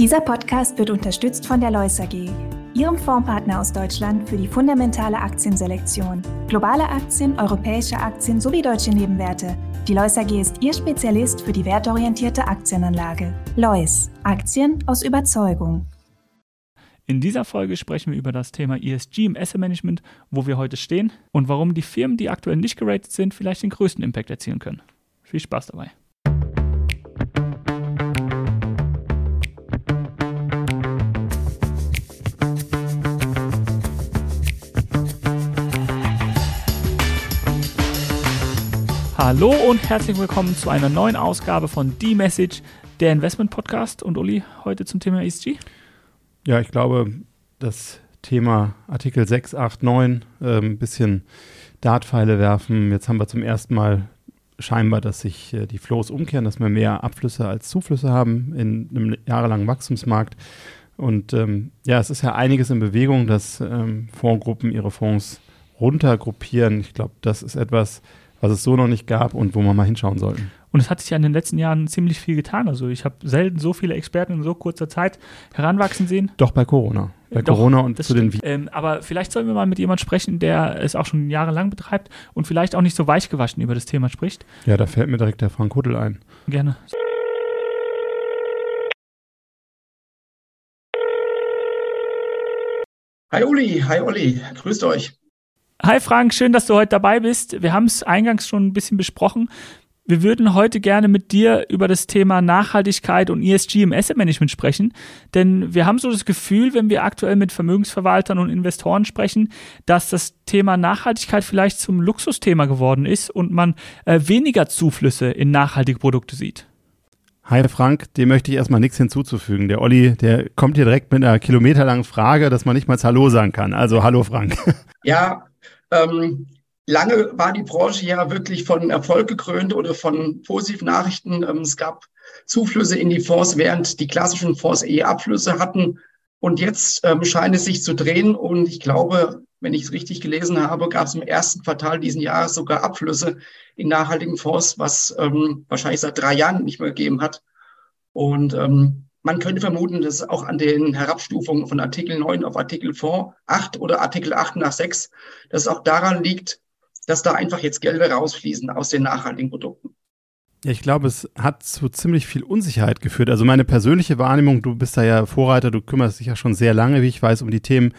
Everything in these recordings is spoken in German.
Dieser Podcast wird unterstützt von der Lois AG, Ihrem Fondspartner aus Deutschland für die fundamentale Aktienselektion. Globale Aktien, europäische Aktien sowie deutsche Nebenwerte. Die Lois AG ist Ihr Spezialist für die wertorientierte Aktienanlage. Lois, Aktien aus Überzeugung. In dieser Folge sprechen wir über das Thema ESG im Asset Management, wo wir heute stehen und warum die Firmen, die aktuell nicht geratet sind, vielleicht den größten Impact erzielen können. Viel Spaß dabei. Hallo und herzlich willkommen zu einer neuen Ausgabe von The Message, der Investment Podcast. Und Uli, heute zum Thema ESG? Ja, ich glaube, das Thema Artikel 6, 8, 9, äh, ein bisschen Dartpfeile werfen. Jetzt haben wir zum ersten Mal scheinbar, dass sich äh, die Flows umkehren, dass wir mehr Abflüsse als Zuflüsse haben in einem jahrelangen Wachstumsmarkt. Und ähm, ja, es ist ja einiges in Bewegung, dass ähm, Fondsgruppen ihre Fonds runtergruppieren. Ich glaube, das ist etwas, was es so noch nicht gab und wo man mal hinschauen sollten. Und es hat sich ja in den letzten Jahren ziemlich viel getan. Also ich habe selten so viele Experten in so kurzer Zeit heranwachsen sehen. Doch bei Corona. Bei Doch, Corona und zu stimmt. den ähm, Aber vielleicht sollen wir mal mit jemandem sprechen, der es auch schon jahrelang betreibt und vielleicht auch nicht so weichgewaschen über das Thema spricht. Ja, da fällt mir direkt der Frank Huttel ein. Gerne. Hi Uli, hi Olli, grüßt euch. Hi Frank, schön, dass du heute dabei bist. Wir haben es eingangs schon ein bisschen besprochen. Wir würden heute gerne mit dir über das Thema Nachhaltigkeit und ESG im Asset Management sprechen, denn wir haben so das Gefühl, wenn wir aktuell mit Vermögensverwaltern und Investoren sprechen, dass das Thema Nachhaltigkeit vielleicht zum Luxusthema geworden ist und man äh, weniger Zuflüsse in nachhaltige Produkte sieht. Hi Frank, dem möchte ich erstmal nichts hinzuzufügen. Der Olli, der kommt hier direkt mit einer kilometerlangen Frage, dass man nicht mal Hallo sagen kann. Also hallo Frank. Ja, ähm, lange war die Branche ja wirklich von Erfolg gekrönt oder von positiven Nachrichten. Ähm, es gab Zuflüsse in die Fonds, während die klassischen Fonds eher Abflüsse hatten. Und jetzt ähm, scheint es sich zu drehen. Und ich glaube, wenn ich es richtig gelesen habe, gab es im ersten Quartal diesen Jahres sogar Abflüsse in nachhaltigen Fonds, was ähm, wahrscheinlich seit drei Jahren nicht mehr gegeben hat. Und ähm, man könnte vermuten, dass auch an den Herabstufungen von Artikel 9 auf Artikel 8 oder Artikel 8 nach 6, dass es auch daran liegt, dass da einfach jetzt Gelder rausfließen aus den nachhaltigen Produkten. Ja, ich glaube, es hat zu ziemlich viel Unsicherheit geführt. Also meine persönliche Wahrnehmung, du bist da ja Vorreiter, du kümmerst dich ja schon sehr lange, wie ich weiß, um die Themen.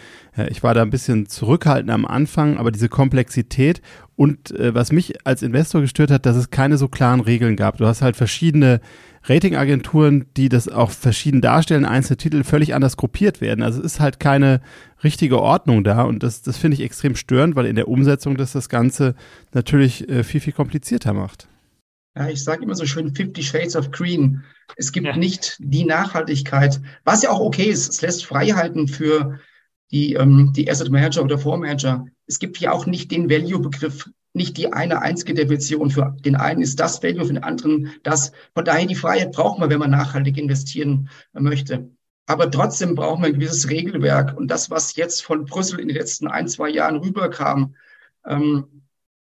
Ich war da ein bisschen zurückhaltend am Anfang, aber diese Komplexität und äh, was mich als Investor gestört hat, dass es keine so klaren Regeln gab. Du hast halt verschiedene Ratingagenturen, die das auch verschieden darstellen, einzelne Titel völlig anders gruppiert werden. Also es ist halt keine richtige Ordnung da und das, das finde ich extrem störend, weil in der Umsetzung das das Ganze natürlich äh, viel, viel komplizierter macht. Ja, ich sage immer so schön 50 Shades of Green. Es gibt ja. nicht die Nachhaltigkeit, was ja auch okay ist. Es lässt Freiheiten für die, ähm, die Asset Manager oder Fondsmanager. Es gibt ja auch nicht den Value-Begriff, nicht die eine einzige Definition. Für den einen ist das Value, für den anderen das. Von daher die Freiheit braucht man, wenn man nachhaltig investieren möchte. Aber trotzdem braucht man ein gewisses Regelwerk. Und das, was jetzt von Brüssel in den letzten ein, zwei Jahren rüberkam, ähm,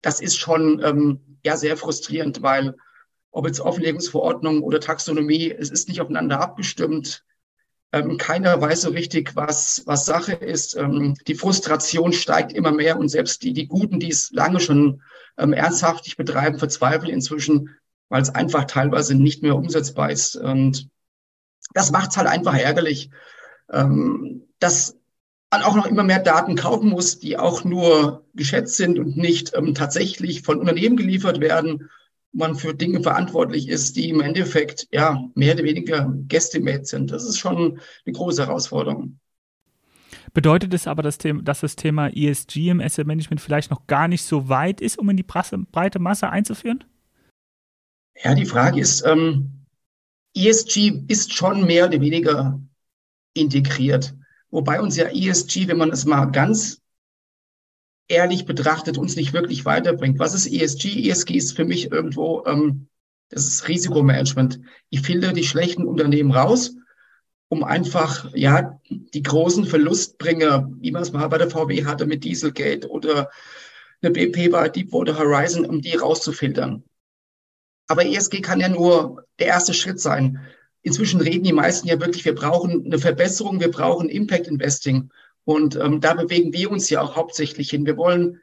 das ist schon ähm, ja sehr frustrierend, weil ob jetzt Offenlegungsverordnung oder Taxonomie, es ist nicht aufeinander abgestimmt. Ähm, keiner weiß so richtig, was, was Sache ist. Ähm, die Frustration steigt immer mehr und selbst die, die Guten, die es lange schon ähm, ernsthaftig betreiben, verzweifeln inzwischen, weil es einfach teilweise nicht mehr umsetzbar ist. Und das macht es halt einfach ärgerlich, ähm, dass man auch noch immer mehr Daten kaufen muss, die auch nur geschätzt sind und nicht ähm, tatsächlich von Unternehmen geliefert werden. Man für Dinge verantwortlich ist, die im Endeffekt ja mehr oder weniger guesstimate sind. Das ist schon eine große Herausforderung. Bedeutet es aber, dass, dass das Thema ESG im Asset Management vielleicht noch gar nicht so weit ist, um in die breite Masse einzuführen? Ja, die Frage ist, ähm, ESG ist schon mehr oder weniger integriert. Wobei uns ja ESG, wenn man es mal ganz ehrlich betrachtet, uns nicht wirklich weiterbringt. Was ist ESG? ESG ist für mich irgendwo, ähm, das ist Risikomanagement. Ich filtere die schlechten Unternehmen raus, um einfach, ja, die großen Verlustbringer, wie man es mal bei der VW hatte mit Dieselgate oder eine BP bei Deepwater Horizon, um die rauszufiltern. Aber ESG kann ja nur der erste Schritt sein. inzwischen reden die meisten ja wirklich, wir brauchen eine Verbesserung, wir brauchen Impact Investing. Und ähm, da bewegen wir uns ja auch hauptsächlich hin. Wir wollen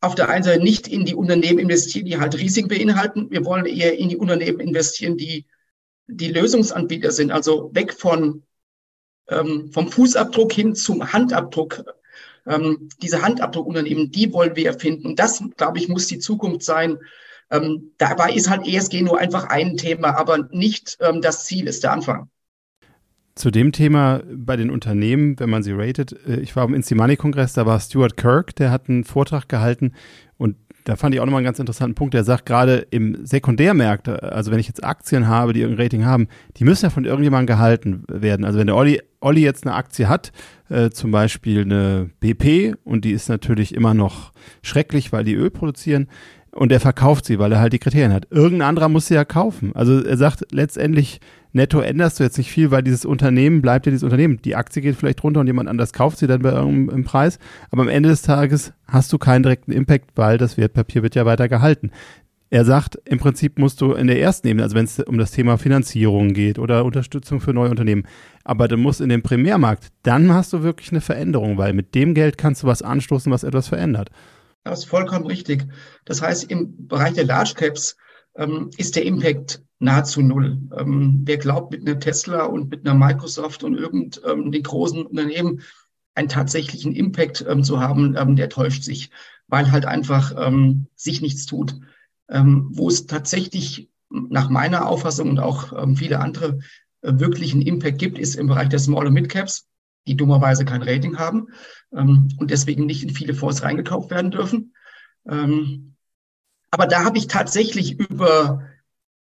auf der einen Seite nicht in die Unternehmen investieren, die halt Risiken beinhalten. Wir wollen eher in die Unternehmen investieren, die die Lösungsanbieter sind, also weg von ähm, vom Fußabdruck hin zum Handabdruck. Ähm, diese Handabdruckunternehmen, die wollen wir erfinden. Und das, glaube ich, muss die Zukunft sein. Ähm, dabei ist halt ESG nur einfach ein Thema, aber nicht ähm, das Ziel, ist der Anfang. Zu dem Thema bei den Unternehmen, wenn man sie ratet, äh, ich war am Insti-Money-Kongress, da war Stuart Kirk, der hat einen Vortrag gehalten und da fand ich auch nochmal einen ganz interessanten Punkt. Der sagt gerade im Sekundärmärkte, also wenn ich jetzt Aktien habe, die irgendein Rating haben, die müssen ja von irgendjemandem gehalten werden. Also wenn der Olli, Olli jetzt eine Aktie hat, äh, zum Beispiel eine BP und die ist natürlich immer noch schrecklich, weil die Öl produzieren, und er verkauft sie, weil er halt die Kriterien hat. Irgendein anderer muss sie ja kaufen. Also er sagt letztendlich, netto änderst du jetzt nicht viel, weil dieses Unternehmen bleibt ja dieses Unternehmen. Die Aktie geht vielleicht runter und jemand anders kauft sie dann bei irgendeinem Preis. Aber am Ende des Tages hast du keinen direkten Impact, weil das Wertpapier wird ja weiter gehalten. Er sagt, im Prinzip musst du in der ersten Ebene, also wenn es um das Thema Finanzierung geht oder Unterstützung für neue Unternehmen, aber du musst in den Primärmarkt, dann hast du wirklich eine Veränderung, weil mit dem Geld kannst du was anstoßen, was etwas verändert. Das ist vollkommen richtig. Das heißt, im Bereich der Large Caps ähm, ist der Impact nahezu null. Ähm, wer glaubt, mit einer Tesla und mit einer Microsoft und irgendeinen ähm, großen Unternehmen einen tatsächlichen Impact ähm, zu haben, ähm, der täuscht sich, weil halt einfach ähm, sich nichts tut. wo es tatsächlich nach meiner Auffassung und auch viele andere äh, wirklich Impact gibt, ist im Bereich der Small- und Mid-Caps die dummerweise kein Rating haben ähm, und deswegen nicht in viele Fonds reingekauft werden dürfen. Ähm, aber da habe ich tatsächlich über,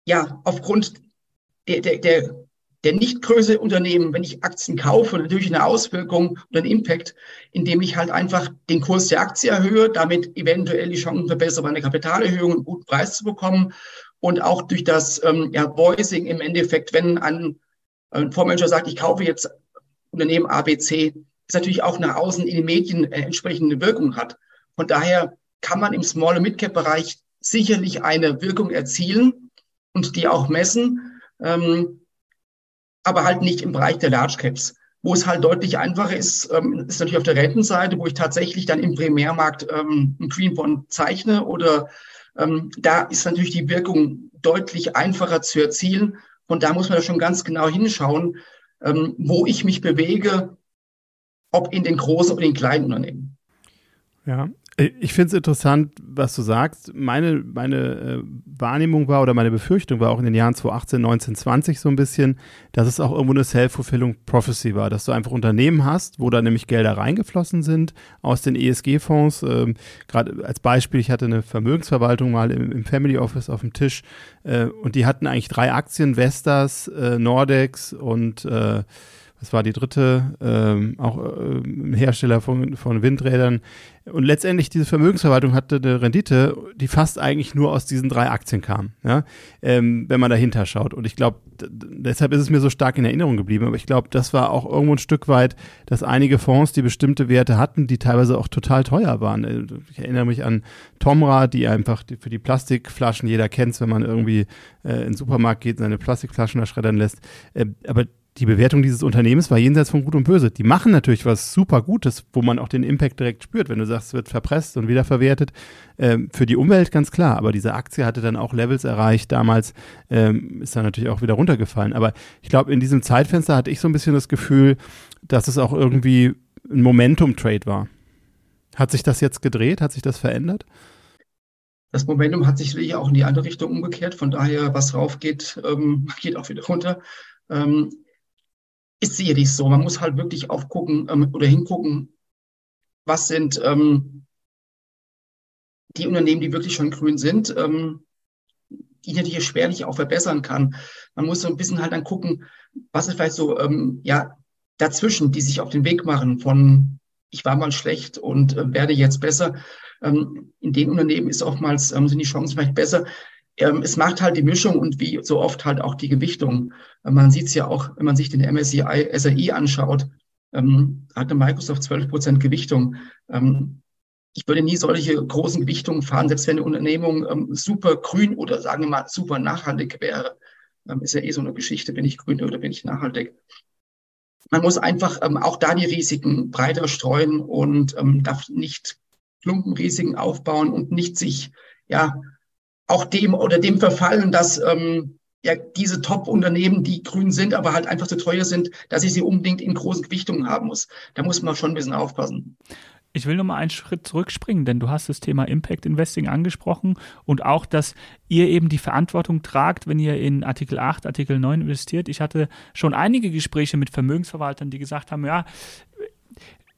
ja, aufgrund der, der, der, der Nichtgröße Unternehmen, wenn ich Aktien kaufe, natürlich eine Auswirkung und einen Impact, indem ich halt einfach den Kurs der Aktie erhöhe, damit eventuell die Chancen verbessere, eine Kapitalerhöhung einen guten Preis zu bekommen und auch durch das ähm, ja, Voicing im Endeffekt, wenn ein, ein Fondsmanager sagt, ich kaufe jetzt Unternehmen ABC, das natürlich auch nach außen in den Medien äh, entsprechende Wirkung hat. Von daher kann man im Small- und Mid-Cap-Bereich sicherlich eine Wirkung erzielen und die auch messen, ähm, aber halt nicht im Bereich der Large Caps. Wo es halt deutlich einfacher ist, ähm, ist natürlich auf der Rentenseite, wo ich tatsächlich dann im Primärmarkt ähm, einen Green Bond zeichne oder ähm, da ist natürlich die Wirkung deutlich einfacher zu erzielen. Und da muss man schon ganz genau hinschauen, ähm, wo ich mich bewege, ob in den großen oder den kleinen Unternehmen. Ja, ich finde es interessant, was du sagst. Meine, meine äh, Wahrnehmung war oder meine Befürchtung war auch in den Jahren 2018, 19, 20 so ein bisschen, dass es auch irgendwo eine Self-Fulfilling Prophecy war, dass du einfach Unternehmen hast, wo da nämlich Gelder reingeflossen sind aus den ESG-Fonds. Ähm, Gerade als Beispiel, ich hatte eine Vermögensverwaltung mal im, im Family Office auf dem Tisch äh, und die hatten eigentlich drei Aktien, Vestas, äh, Nordex und äh, das war die dritte, ähm, auch äh, Hersteller von, von Windrädern. Und letztendlich diese Vermögensverwaltung hatte eine Rendite, die fast eigentlich nur aus diesen drei Aktien kam, ja? ähm, wenn man dahinter schaut. Und ich glaube, deshalb ist es mir so stark in Erinnerung geblieben. Aber ich glaube, das war auch irgendwo ein Stück weit, dass einige Fonds, die bestimmte Werte hatten, die teilweise auch total teuer waren. Äh, ich erinnere mich an Tomra, die einfach für die Plastikflaschen, jeder kennt es, wenn man irgendwie äh, in den Supermarkt geht, seine Plastikflaschen da schreddern lässt. Äh, aber die Bewertung dieses Unternehmens war jenseits von Gut und Böse. Die machen natürlich was super Gutes, wo man auch den Impact direkt spürt. Wenn du sagst, es wird verpresst und wiederverwertet, ähm, für die Umwelt ganz klar. Aber diese Aktie hatte dann auch Levels erreicht. Damals ähm, ist dann natürlich auch wieder runtergefallen. Aber ich glaube, in diesem Zeitfenster hatte ich so ein bisschen das Gefühl, dass es auch irgendwie ein Momentum-Trade war. Hat sich das jetzt gedreht? Hat sich das verändert? Das Momentum hat sich sicherlich auch in die andere Richtung umgekehrt. Von daher, was rauf geht, ähm, geht auch wieder runter. Ähm, ist sicherlich so. Man muss halt wirklich aufgucken ähm, oder hingucken, was sind ähm, die Unternehmen, die wirklich schon grün sind, ähm, die natürlich schwerlich auch verbessern kann. Man muss so ein bisschen halt dann gucken, was ist vielleicht so, ähm, ja, dazwischen, die sich auf den Weg machen von ich war mal schlecht und äh, werde jetzt besser. Ähm, in den Unternehmen ist oftmals, ähm, sind die Chancen vielleicht besser es macht halt die Mischung und wie so oft halt auch die Gewichtung. Äh, man sieht es ja auch, wenn man sich den MSCI SRI anschaut, ähm, hatte Microsoft 12 Prozent Gewichtung. Ähm, ich würde nie solche großen Gewichtungen fahren, selbst wenn eine Unternehmung ähm, super grün oder sagen wir mal super nachhaltig wäre. Ähm, ist ja eh so eine Geschichte, bin ich grün oder bin ich nachhaltig. Man muss einfach ähm, auch da die Risiken breiter streuen und ähm, darf nicht Klumpenrisiken aufbauen und nicht sich ja auch dem oder dem verfallen, dass ähm, ja diese Top-Unternehmen, die grün sind, aber halt einfach zu teuer sind, dass ich sie unbedingt in großen Gewichtungen haben muss. Da muss man schon ein bisschen aufpassen. Ich will noch mal einen Schritt zurückspringen, denn du hast das Thema Impact Investing angesprochen und auch, dass ihr eben die Verantwortung tragt, wenn ihr in Artikel 8, Artikel 9 investiert. Ich hatte schon einige Gespräche mit Vermögensverwaltern, die gesagt haben, ja,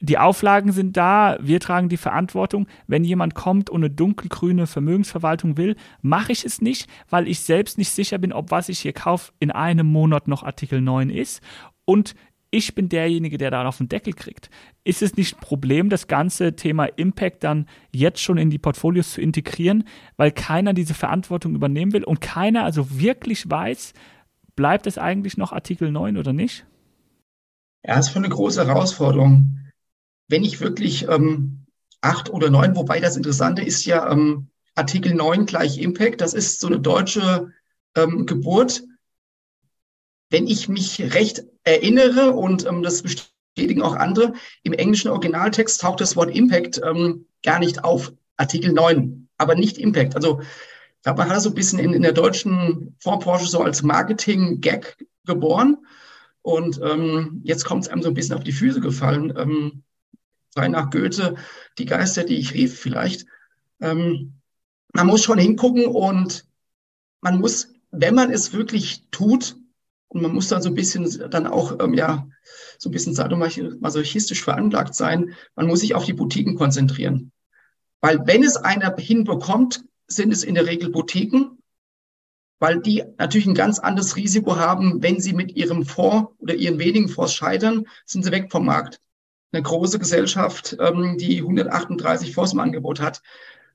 die Auflagen sind da, wir tragen die Verantwortung. Wenn jemand kommt und eine dunkelgrüne Vermögensverwaltung will, mache ich es nicht, weil ich selbst nicht sicher bin, ob was ich hier kaufe in einem Monat noch Artikel 9 ist. Und ich bin derjenige, der da auf den Deckel kriegt. Ist es nicht ein Problem, das ganze Thema Impact dann jetzt schon in die Portfolios zu integrieren, weil keiner diese Verantwortung übernehmen will und keiner also wirklich weiß, bleibt es eigentlich noch Artikel 9 oder nicht? Ja, ist schon eine große Herausforderung. Wenn ich wirklich ähm, acht oder neun, wobei das Interessante ist ja ähm, Artikel 9 gleich Impact, das ist so eine deutsche ähm, Geburt wenn ich mich recht erinnere und ähm, das bestätigen auch andere, im englischen Originaltext taucht das Wort Impact ähm, gar nicht auf. Artikel 9, aber nicht Impact. Also ich glaube, man hat das so ein bisschen in, in der deutschen Fondsbranche so als Marketing-Gag geboren. Und ähm, jetzt kommt es einem so ein bisschen auf die Füße gefallen. Ähm, sei nach Goethe die Geister, die ich rief, vielleicht. Ähm, man muss schon hingucken und man muss, wenn man es wirklich tut, und man muss dann so ein bisschen dann auch, ähm, ja, so ein bisschen sadomasochistisch veranlagt sein. Man muss sich auf die Boutiquen konzentrieren. Weil wenn es einer hinbekommt, sind es in der Regel Boutiquen, weil die natürlich ein ganz anderes Risiko haben, wenn sie mit ihrem Fonds oder ihren wenigen Fonds scheitern, sind sie weg vom Markt. Eine große Gesellschaft, ähm, die 138 Fonds im Angebot hat,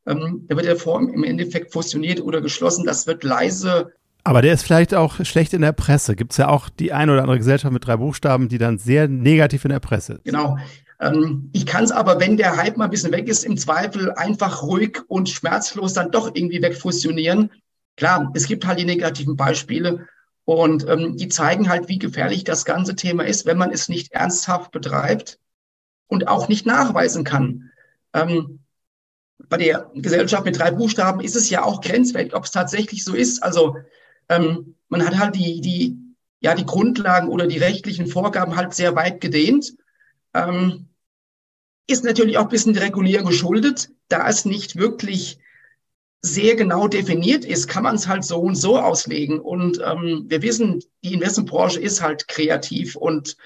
ähm, da wird der Fonds im Endeffekt fusioniert oder geschlossen. Das wird leise aber der ist vielleicht auch schlecht in der Presse. Gibt es ja auch die eine oder andere Gesellschaft mit drei Buchstaben, die dann sehr negativ in der Presse ist. Genau. Ähm, ich kann es aber, wenn der Hype mal ein bisschen weg ist, im Zweifel einfach ruhig und schmerzlos dann doch irgendwie wegfusionieren. Klar, es gibt halt die negativen Beispiele und ähm, die zeigen halt, wie gefährlich das ganze Thema ist, wenn man es nicht ernsthaft betreibt und auch nicht nachweisen kann. Ähm, bei der Gesellschaft mit drei Buchstaben ist es ja auch grenzwertig, ob es tatsächlich so ist. Also ähm, man hat halt die, die, ja, die Grundlagen oder die rechtlichen Vorgaben halt sehr weit gedehnt. Ähm, ist natürlich auch ein bisschen Regulierung geschuldet. Da es nicht wirklich sehr genau definiert ist, kann man es halt so und so auslegen. Und ähm, wir wissen, die Investmentbranche ist halt kreativ und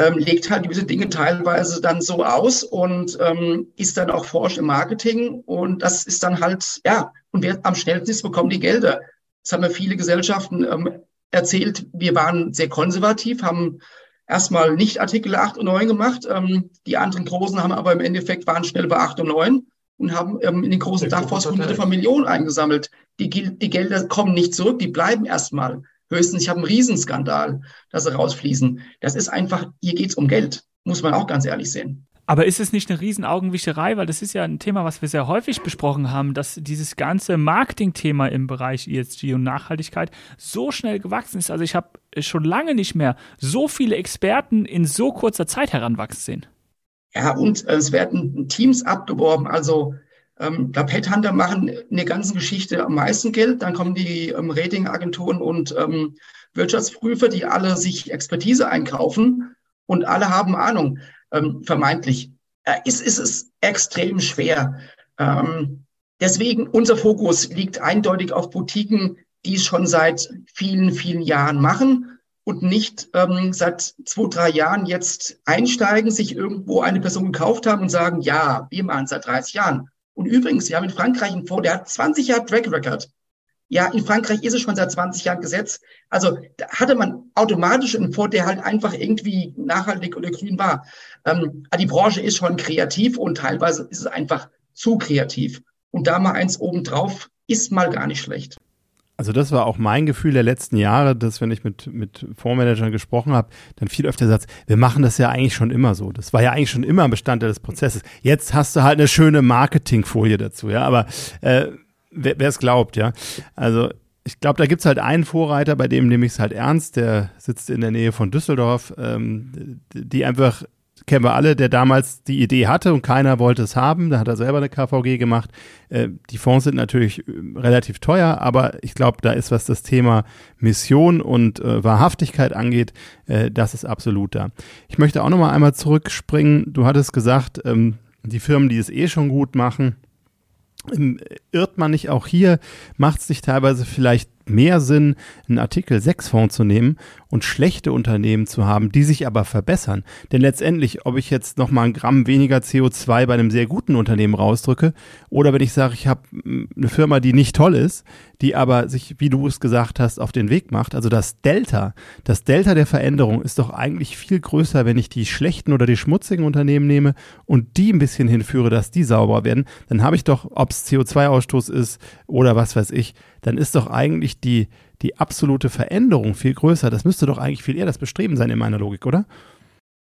ähm, legt halt gewisse Dinge teilweise dann so aus und ähm, ist dann auch forscht im Marketing. Und das ist dann halt, ja, und wer am schnellsten ist, bekommen die Gelder. Das haben ja viele Gesellschaften ähm, erzählt. Wir waren sehr konservativ, haben erstmal nicht Artikel 8 und 9 gemacht. Ähm, die anderen Großen haben aber im Endeffekt waren schnell bei 8 und 9 und haben ähm, in den großen Dachfonds hunderte von Millionen eingesammelt. Die, die Gelder kommen nicht zurück, die bleiben erstmal. Höchstens, ich habe einen Riesenskandal, dass sie rausfließen. Das ist einfach, hier geht's um Geld, muss man auch ganz ehrlich sehen. Aber ist es nicht eine Riesenaugenwischerei? Weil das ist ja ein Thema, was wir sehr häufig besprochen haben, dass dieses ganze Marketingthema im Bereich ESG und Nachhaltigkeit so schnell gewachsen ist. Also ich habe schon lange nicht mehr so viele Experten in so kurzer Zeit heranwachsen sehen. Ja, und es werden Teams abgeworben. Also ähm, glaube, Headhunter machen in der ganzen Geschichte am meisten Geld. Dann kommen die ähm, Ratingagenturen und ähm, Wirtschaftsprüfer, die alle sich Expertise einkaufen und alle haben Ahnung ähm, vermeintlich, äh, ist, ist es extrem schwer. Ähm, deswegen unser Fokus liegt eindeutig auf Boutiquen, die es schon seit vielen, vielen Jahren machen und nicht ähm, seit zwei, drei Jahren jetzt einsteigen, sich irgendwo eine Person gekauft haben und sagen, ja, wir machen es seit 30 Jahren. Und übrigens, wir haben in Frankreich einen Fonds, der hat 20 Jahre Track Record. Ja, in Frankreich ist es schon seit 20 Jahren Gesetz. Also da hatte man automatisch einen Fonds, der halt einfach irgendwie nachhaltig oder grün war. Ähm, die Branche ist schon kreativ und teilweise ist es einfach zu kreativ. Und da mal eins obendrauf ist mal gar nicht schlecht. Also das war auch mein Gefühl der letzten Jahre, dass wenn ich mit, mit Fondsmanagern gesprochen habe, dann viel öfter sagt, wir machen das ja eigentlich schon immer so. Das war ja eigentlich schon immer ein Bestandteil des Prozesses. Jetzt hast du halt eine schöne Marketingfolie dazu, ja, aber äh, wer es glaubt, ja. Also ich glaube, da gibt es halt einen Vorreiter, bei dem nehme ich es halt ernst, der sitzt in der Nähe von Düsseldorf, ähm, die einfach kennen wir alle, der damals die Idee hatte und keiner wollte es haben. Da hat er selber eine KVG gemacht. Äh, die Fonds sind natürlich äh, relativ teuer, aber ich glaube, da ist, was das Thema Mission und äh, Wahrhaftigkeit angeht, äh, das ist absolut da. Ich möchte auch noch mal einmal zurückspringen. Du hattest gesagt, ähm, die Firmen, die es eh schon gut machen, irrt man nicht auch hier, macht es sich teilweise vielleicht mehr Sinn, einen Artikel 6 Fonds zu nehmen und schlechte Unternehmen zu haben, die sich aber verbessern. Denn letztendlich, ob ich jetzt noch mal ein Gramm weniger CO2 bei einem sehr guten Unternehmen rausdrücke oder wenn ich sage, ich habe eine Firma, die nicht toll ist, die aber sich, wie du es gesagt hast, auf den Weg macht. Also das Delta, das Delta der Veränderung ist doch eigentlich viel größer, wenn ich die schlechten oder die schmutzigen Unternehmen nehme und die ein bisschen hinführe, dass die sauber werden. Dann habe ich doch, ob es CO2-Ausstoß ist oder was weiß ich, dann ist doch eigentlich die, die absolute Veränderung viel größer. Das müsste doch eigentlich viel eher das Bestreben sein in meiner Logik, oder?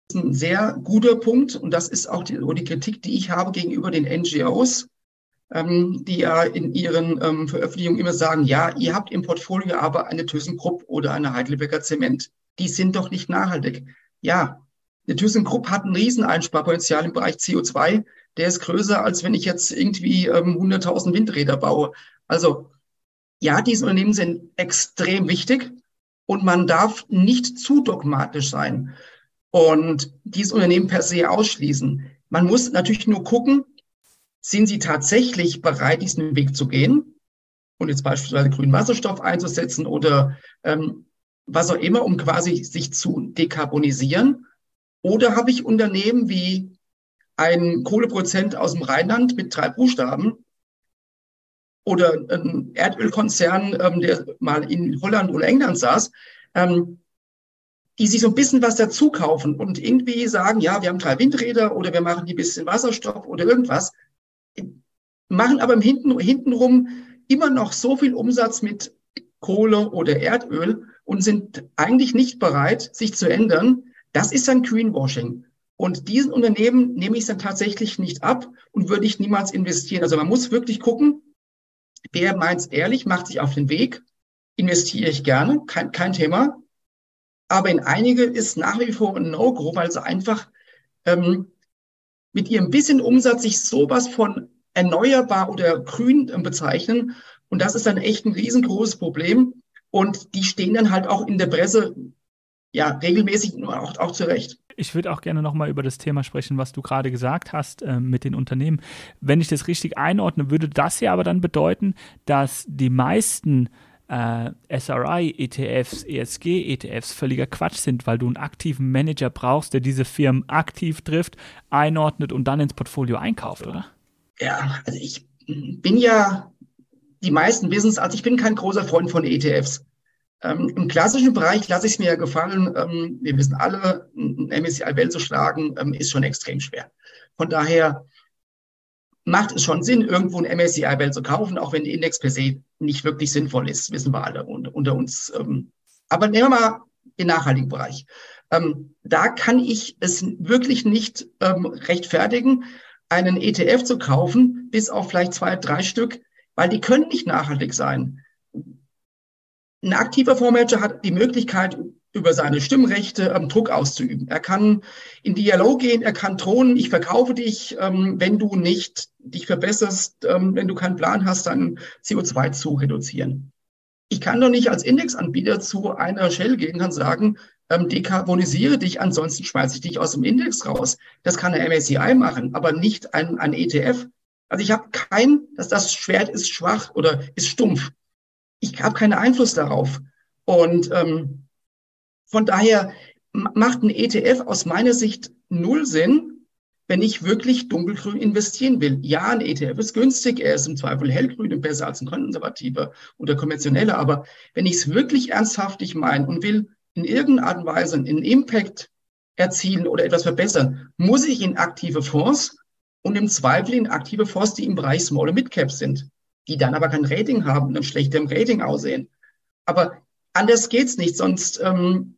Das ist ein sehr guter Punkt und das ist auch die, die Kritik, die ich habe gegenüber den NGOs, ähm, die ja in ihren ähm, Veröffentlichungen immer sagen, ja, ihr habt im Portfolio aber eine ThyssenKrupp oder eine Heidelberger Zement. Die sind doch nicht nachhaltig. Ja, eine ThyssenKrupp hat ein Rieseneinsparpotenzial im Bereich CO2. Der ist größer, als wenn ich jetzt irgendwie ähm, 100.000 Windräder baue. Also ja, diese Unternehmen sind extrem wichtig und man darf nicht zu dogmatisch sein und dieses Unternehmen per se ausschließen. Man muss natürlich nur gucken, sind sie tatsächlich bereit, diesen Weg zu gehen und jetzt beispielsweise grünen Wasserstoff einzusetzen oder ähm, was auch immer, um quasi sich zu dekarbonisieren? Oder habe ich Unternehmen wie ein Kohleprozent aus dem Rheinland mit drei Buchstaben, oder ein Erdölkonzern, ähm, der mal in Holland oder England saß, ähm, die sich so ein bisschen was dazu kaufen und irgendwie sagen, ja, wir haben drei Windräder oder wir machen die bisschen Wasserstoff oder irgendwas, machen aber im Hinten, hintenrum immer noch so viel Umsatz mit Kohle oder Erdöl und sind eigentlich nicht bereit, sich zu ändern. Das ist dann Greenwashing. Und diesen Unternehmen nehme ich dann tatsächlich nicht ab und würde ich niemals investieren. Also man muss wirklich gucken, Wer meint's ehrlich, macht sich auf den Weg, investiere ich gerne, kein, kein Thema. Aber in einige ist nach wie vor ein No-Go, weil sie einfach ähm, mit ihrem bisschen Umsatz sich sowas von erneuerbar oder grün äh, bezeichnen. Und das ist dann echt ein riesengroßes Problem. Und die stehen dann halt auch in der Presse ja regelmäßig auch, auch zurecht ich würde auch gerne nochmal über das Thema sprechen, was du gerade gesagt hast äh, mit den Unternehmen. Wenn ich das richtig einordne, würde das ja aber dann bedeuten, dass die meisten äh, SRI-ETFs, ESG-ETFs völliger Quatsch sind, weil du einen aktiven Manager brauchst, der diese Firmen aktiv trifft, einordnet und dann ins Portfolio einkauft, oder? Ja, also ich bin ja, die meisten wissen es, also ich bin kein großer Freund von ETFs. Ähm, Im klassischen Bereich lasse ich es mir ja gefallen. Ähm, wir wissen alle, ein MSCI-Welt zu schlagen, ähm, ist schon extrem schwer. Von daher macht es schon Sinn, irgendwo ein MSCI-Welt zu kaufen, auch wenn der Index per se nicht wirklich sinnvoll ist, wissen wir alle unter, unter uns. Ähm, aber nehmen wir mal den nachhaltigen Bereich. Ähm, da kann ich es wirklich nicht ähm, rechtfertigen, einen ETF zu kaufen, bis auf vielleicht zwei, drei Stück, weil die können nicht nachhaltig sein ein aktiver Fondsmanager hat die Möglichkeit, über seine Stimmrechte ähm, Druck auszuüben. Er kann in Dialog gehen, er kann drohen, ich verkaufe dich, ähm, wenn du nicht dich verbesserst, ähm, wenn du keinen Plan hast, dein CO2 zu reduzieren. Ich kann doch nicht als Indexanbieter zu einer Shell gehen und sagen, ähm, dekarbonisiere dich, ansonsten schmeiße ich dich aus dem Index raus. Das kann der MSCI machen, aber nicht ein, ein ETF. Also ich habe kein, dass das Schwert ist schwach oder ist stumpf ich habe keinen Einfluss darauf. Und ähm, von daher macht ein ETF aus meiner Sicht null Sinn, wenn ich wirklich dunkelgrün investieren will. Ja, ein ETF ist günstig, er ist im Zweifel hellgrün und besser als ein konservativer oder konventioneller. Aber wenn ich es wirklich ernsthaftig meine und will in irgendeiner Art und Weise einen Impact erzielen oder etwas verbessern, muss ich in aktive Fonds und im Zweifel in aktive Fonds, die im Bereich Small und Mid Cap sind die dann aber kein Rating haben und ein schlechtem Rating aussehen. Aber anders geht's nicht, sonst ähm,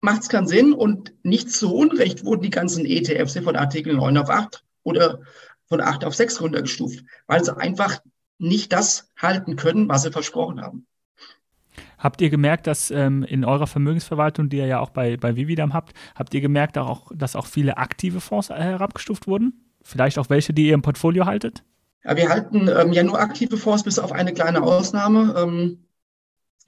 macht es keinen Sinn und nicht zu Unrecht wurden die ganzen ETFs von Artikel 9 auf 8 oder von 8 auf 6 runtergestuft, weil sie einfach nicht das halten können, was sie versprochen haben. Habt ihr gemerkt, dass ähm, in eurer Vermögensverwaltung, die ihr ja auch bei, bei Vividam habt, habt ihr gemerkt, auch, dass auch viele aktive Fonds herabgestuft wurden? Vielleicht auch welche, die ihr im Portfolio haltet? Ja, wir halten ähm, ja nur aktive Fonds bis auf eine kleine Ausnahme, ähm,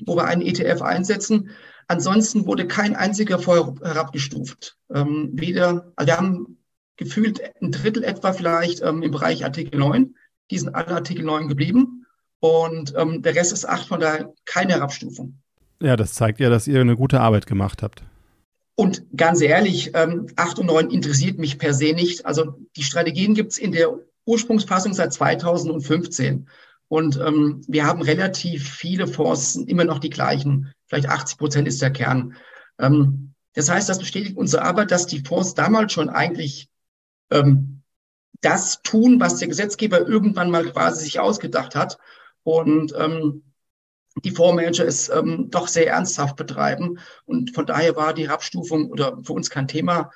wo wir einen ETF einsetzen. Ansonsten wurde kein einziger Fonds herabgestuft. Ähm, weder, also wir haben gefühlt ein Drittel etwa vielleicht ähm, im Bereich Artikel 9. Die sind alle Artikel 9 geblieben. Und ähm, der Rest ist 8, von daher keine Herabstufung. Ja, das zeigt ja, dass ihr eine gute Arbeit gemacht habt. Und ganz ehrlich, ähm, 8 und 9 interessiert mich per se nicht. Also die Strategien gibt es in der Ursprungsfassung seit 2015. Und ähm, wir haben relativ viele Fonds, immer noch die gleichen. Vielleicht 80 Prozent ist der Kern. Ähm, das heißt, das bestätigt unsere Arbeit, dass die Fonds damals schon eigentlich ähm, das tun, was der Gesetzgeber irgendwann mal quasi sich ausgedacht hat. Und ähm, die Fondsmanager es ähm, doch sehr ernsthaft betreiben. Und von daher war die Herabstufung oder für uns kein Thema.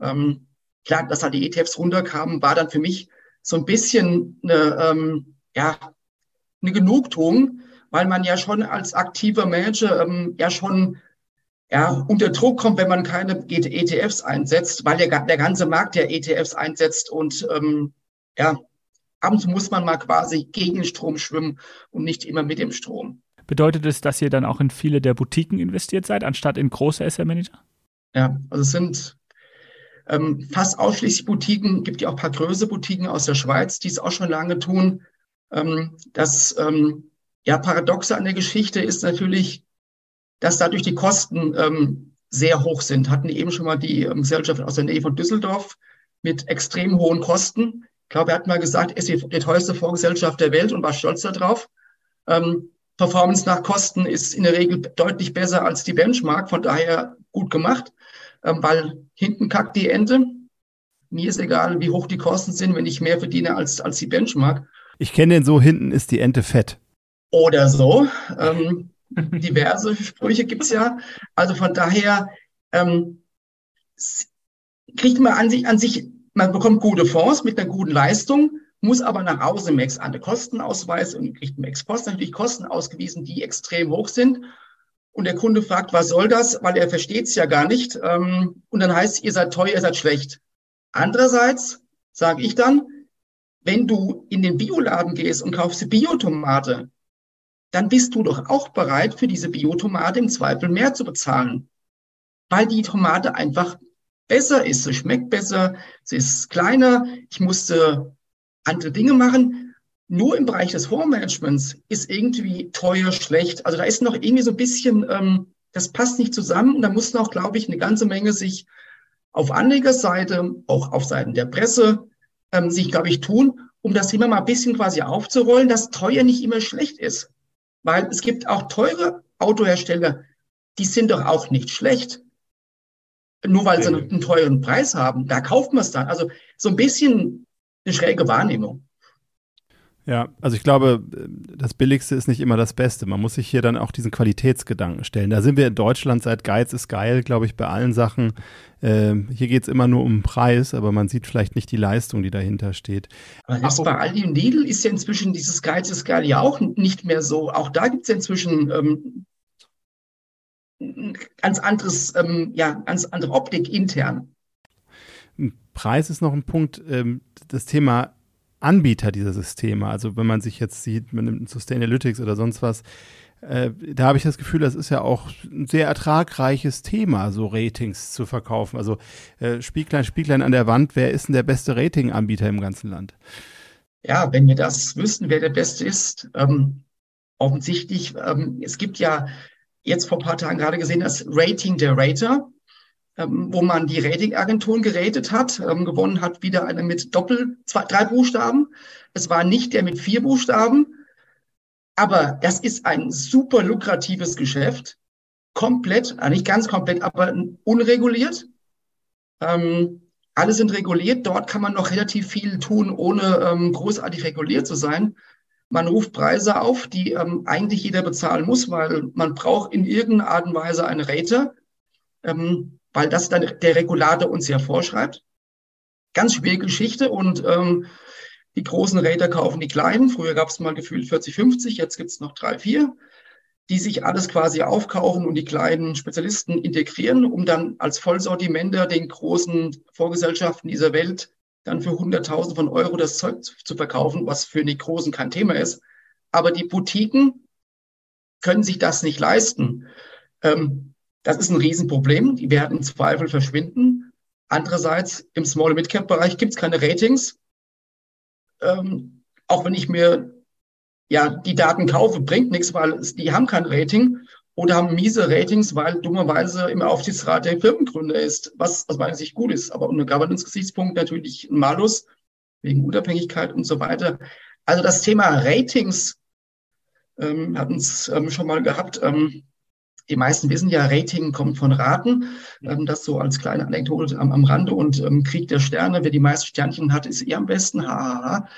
Ähm, klar, dass halt die ETFs runterkamen, war dann für mich so ein bisschen eine, ähm, ja, eine Genugtuung, weil man ja schon als aktiver Manager ähm, ja schon ja, unter Druck kommt, wenn man keine ETFs einsetzt, weil der, der ganze Markt ja ETFs einsetzt und ähm, ja, abends muss man mal quasi gegen den Strom schwimmen und nicht immer mit dem Strom. Bedeutet es, dass ihr dann auch in viele der Boutiquen investiert seid, anstatt in große SM-Manager? Ja, also es sind ähm, fast ausschließlich Boutiquen, gibt ja auch ein paar größere Boutiquen aus der Schweiz, die es auch schon lange tun. Ähm, das ähm, ja, Paradoxe an der Geschichte ist natürlich, dass dadurch die Kosten ähm, sehr hoch sind. Hatten eben schon mal die ähm, Gesellschaft aus der Nähe von Düsseldorf mit extrem hohen Kosten. Ich glaube, er hat mal gesagt, ist die, teuerste Fondsgesellschaft der Welt und war stolz darauf. Ähm, Performance nach Kosten ist in der Regel deutlich besser als die Benchmark, von daher gut gemacht, weil hinten kackt die Ente. Mir ist egal, wie hoch die Kosten sind, wenn ich mehr verdiene als, als die Benchmark. Ich kenne den so, hinten ist die Ente fett. Oder so. Ähm, diverse Sprüche gibt's ja. Also von daher ähm, kriegt man an sich, an sich, man bekommt gute Fonds mit einer guten Leistung, muss aber nach Hause Max an Kostenausweis und kriegt im Ex-Post natürlich Kosten ausgewiesen, die extrem hoch sind. Und der Kunde fragt, was soll das? Weil er versteht es ja gar nicht. Ähm, und dann heißt, ihr seid teuer, ihr seid schlecht. Andererseits sage ich dann, wenn du in den Bioladen gehst und kaufst Biotomate, dann bist du doch auch bereit, für diese Biotomate im Zweifel mehr zu bezahlen. Weil die Tomate einfach besser ist. Sie schmeckt besser, sie ist kleiner, ich musste andere Dinge machen. Nur im Bereich des Fondsmanagements ist irgendwie teuer, schlecht. Also da ist noch irgendwie so ein bisschen, ähm, das passt nicht zusammen. Und da muss noch, glaube ich, eine ganze Menge sich auf Anlegerseite, auch auf Seiten der Presse, ähm, sich, glaube ich, tun, um das Thema mal ein bisschen quasi aufzurollen, dass teuer nicht immer schlecht ist. Weil es gibt auch teure Autohersteller, die sind doch auch nicht schlecht. Nur weil sie einen teuren Preis haben, da kauft man es dann. Also so ein bisschen eine schräge Wahrnehmung. Ja, also ich glaube, das Billigste ist nicht immer das Beste. Man muss sich hier dann auch diesen Qualitätsgedanken stellen. Da sind wir in Deutschland seit Geiz ist geil, glaube ich, bei allen Sachen. Ähm, hier geht es immer nur um den Preis, aber man sieht vielleicht nicht die Leistung, die dahinter steht. Aber das bei Aldi und Lidl ist ja inzwischen dieses Geiz ist geil ja auch nicht mehr so. Auch da gibt es ja inzwischen ähm, ganz anderes, ähm, ja, ganz andere Optik intern. Preis ist noch ein Punkt. Ähm, das Thema Anbieter dieser Systeme, also wenn man sich jetzt sieht, man nimmt Sustainalytics oder sonst was, äh, da habe ich das Gefühl, das ist ja auch ein sehr ertragreiches Thema, so Ratings zu verkaufen. Also äh, Spieglein, Spieglein an der Wand, wer ist denn der beste Ratinganbieter im ganzen Land? Ja, wenn wir das wüssten, wer der Beste ist, ähm, offensichtlich, ähm, es gibt ja jetzt vor ein paar Tagen gerade gesehen, das Rating der Rater. Ähm, wo man die Ratingagenturen geratet hat. Ähm, gewonnen hat wieder einer mit Doppel, zwei, drei Buchstaben. Es war nicht der mit vier Buchstaben. Aber das ist ein super lukratives Geschäft. Komplett, äh, nicht ganz komplett, aber unreguliert. Ähm, alle sind reguliert. Dort kann man noch relativ viel tun, ohne ähm, großartig reguliert zu sein. Man ruft Preise auf, die ähm, eigentlich jeder bezahlen muss, weil man braucht in irgendeiner Art und Weise einen Rater. Ähm, weil das dann der Regulator uns ja vorschreibt. Ganz schwierige Geschichte und ähm, die großen Räder kaufen die kleinen. Früher gab es mal gefühlt 40, 50, jetzt gibt es noch drei, vier. die sich alles quasi aufkaufen und die kleinen Spezialisten integrieren, um dann als Vollsortimenter den großen Vorgesellschaften dieser Welt dann für 100.000 von Euro das Zeug zu verkaufen, was für die Großen kein Thema ist. Aber die Boutiquen können sich das nicht leisten. Ähm, das ist ein Riesenproblem. Die werden im Zweifel verschwinden. Andererseits im Small- Mid-Cap-Bereich gibt es keine Ratings. Ähm, auch wenn ich mir ja die Daten kaufe, bringt nichts, weil die haben kein Rating oder haben miese Ratings, weil dummerweise im Aufsichtsrat der Firmengründer ist, was aus meiner Sicht gut ist, aber unter Governance-Gesichtspunkt natürlich ein Malus wegen Unabhängigkeit und so weiter. Also das Thema Ratings ähm, hatten es ähm, schon mal gehabt. Ähm, die meisten wissen ja, Rating kommt von Raten. Ähm, das so als kleine Anekdote am, am Rande und ähm, Krieg der Sterne. Wer die meisten Sternchen hat, ist eh am besten. Ha, ha, ha.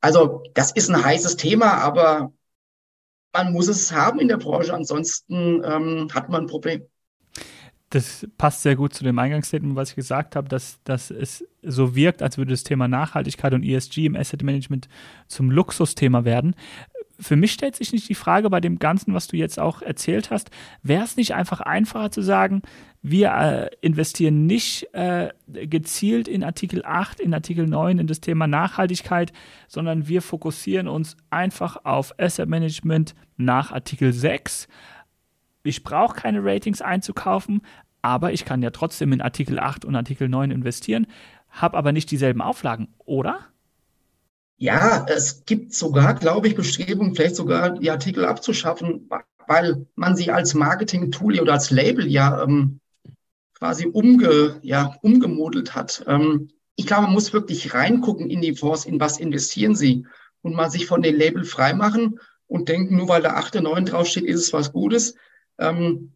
Also das ist ein heißes Thema, aber man muss es haben in der Branche, ansonsten ähm, hat man ein Problem. Das passt sehr gut zu dem Eingangsstatement, was ich gesagt habe, dass, dass es so wirkt, als würde das Thema Nachhaltigkeit und ESG im Asset Management zum Luxusthema werden für mich stellt sich nicht die Frage bei dem Ganzen, was du jetzt auch erzählt hast, wäre es nicht einfach einfacher zu sagen, wir äh, investieren nicht äh, gezielt in Artikel 8, in Artikel 9, in das Thema Nachhaltigkeit, sondern wir fokussieren uns einfach auf Asset Management nach Artikel 6. Ich brauche keine Ratings einzukaufen, aber ich kann ja trotzdem in Artikel 8 und Artikel 9 investieren, habe aber nicht dieselben Auflagen, oder? Ja, es gibt sogar, glaube ich, Bestrebungen, vielleicht sogar die Artikel abzuschaffen, weil man sie als Marketing-Tool oder als Label ja ähm, quasi umge, ja, umgemodelt hat. Ähm, ich glaube, man muss wirklich reingucken in die Fonds, in was investieren sie und mal sich von den Label freimachen und denken, nur weil da 8, 9 draufsteht, ist es was Gutes. Ähm,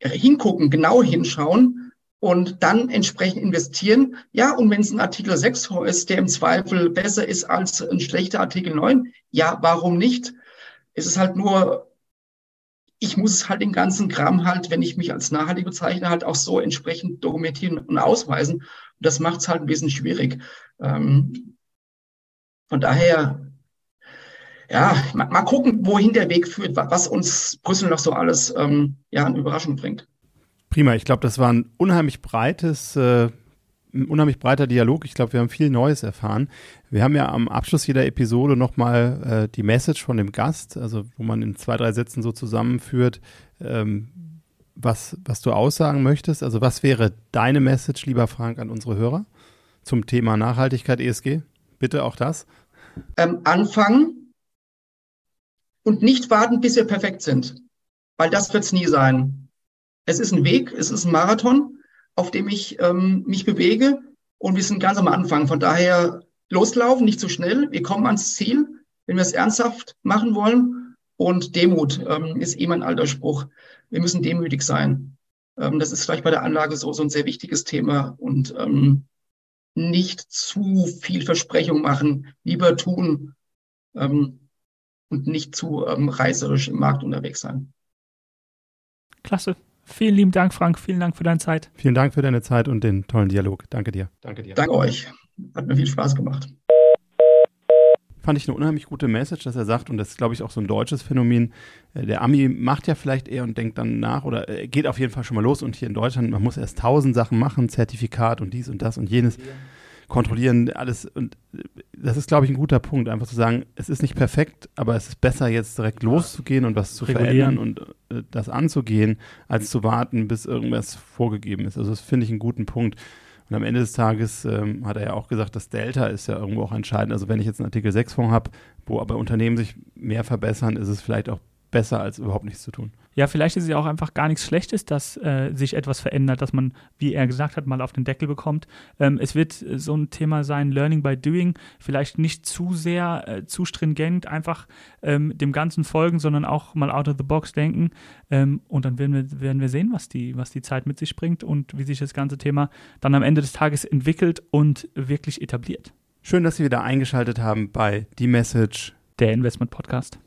hingucken, genau hinschauen und dann entsprechend investieren. Ja, und wenn es ein Artikel 6 ist, der im Zweifel besser ist als ein schlechter Artikel 9, ja, warum nicht? Es ist halt nur, ich muss halt den ganzen Kram halt, wenn ich mich als nachhaltig bezeichne, halt auch so entsprechend dokumentieren und ausweisen. Und das macht es halt ein bisschen schwierig. Ähm, von daher, ja, mal, mal, gucken, wohin der Weg führt, was uns Brüssel noch so alles ähm, ja, an Überraschung bringt. Prima, ich glaube, das war ein unheimlich breites, äh, ein unheimlich breiter Dialog. Ich glaube, wir haben viel Neues erfahren. Wir haben ja am Abschluss jeder Episode nochmal äh, die Message von dem Gast, also wo man in zwei, drei Sätzen so zusammenführt, ähm, was, was du aussagen möchtest. Also was wäre deine Message, lieber Frank, an unsere Hörer zum Thema Nachhaltigkeit ESG? Bitte auch das. Ähm, anfangen und nicht warten, bis wir perfekt sind, weil das wird es nie sein. Es ist ein Weg, es ist ein Marathon, auf dem ich ähm, mich bewege und wir sind ganz am Anfang. Von daher loslaufen, nicht zu so schnell. Wir kommen ans Ziel, wenn wir es ernsthaft machen wollen. Und Demut ähm, ist eh mein alter Spruch. Wir müssen demütig sein. Ähm, das ist vielleicht bei der Anlage so, so ein sehr wichtiges Thema und ähm, nicht zu viel Versprechung machen, lieber tun ähm, und nicht zu ähm, reißerisch im Markt unterwegs sein. Klasse. Vielen lieben Dank, Frank. Vielen Dank für deine Zeit. Vielen Dank für deine Zeit und den tollen Dialog. Danke dir. Danke dir. Danke euch. Hat mir viel Spaß gemacht. Fand ich eine unheimlich gute Message, dass er sagt, und das ist, glaube ich, auch so ein deutsches Phänomen. Äh, der Ami macht ja vielleicht eher und denkt dann nach oder äh, geht auf jeden Fall schon mal los. Und hier in Deutschland, man muss erst tausend Sachen machen, Zertifikat und dies und das und jenes. Ja kontrollieren, alles. Und das ist, glaube ich, ein guter Punkt, einfach zu sagen, es ist nicht perfekt, aber es ist besser, jetzt direkt loszugehen und was zu verändern und äh, das anzugehen, als zu warten, bis irgendwas vorgegeben ist. Also das finde ich einen guten Punkt. Und am Ende des Tages ähm, hat er ja auch gesagt, das Delta ist ja irgendwo auch entscheidend. Also wenn ich jetzt einen Artikel 6 Fonds habe, wo aber Unternehmen sich mehr verbessern, ist es vielleicht auch besser, als überhaupt nichts zu tun. Ja, vielleicht ist es ja auch einfach gar nichts Schlechtes, dass äh, sich etwas verändert, dass man, wie er gesagt hat, mal auf den Deckel bekommt. Ähm, es wird so ein Thema sein, Learning by Doing, vielleicht nicht zu sehr, äh, zu stringent einfach ähm, dem Ganzen folgen, sondern auch mal out of the box denken. Ähm, und dann werden wir, werden wir sehen, was die, was die Zeit mit sich bringt und wie sich das ganze Thema dann am Ende des Tages entwickelt und wirklich etabliert. Schön, dass Sie wieder eingeschaltet haben bei Die Message, der Investment Podcast.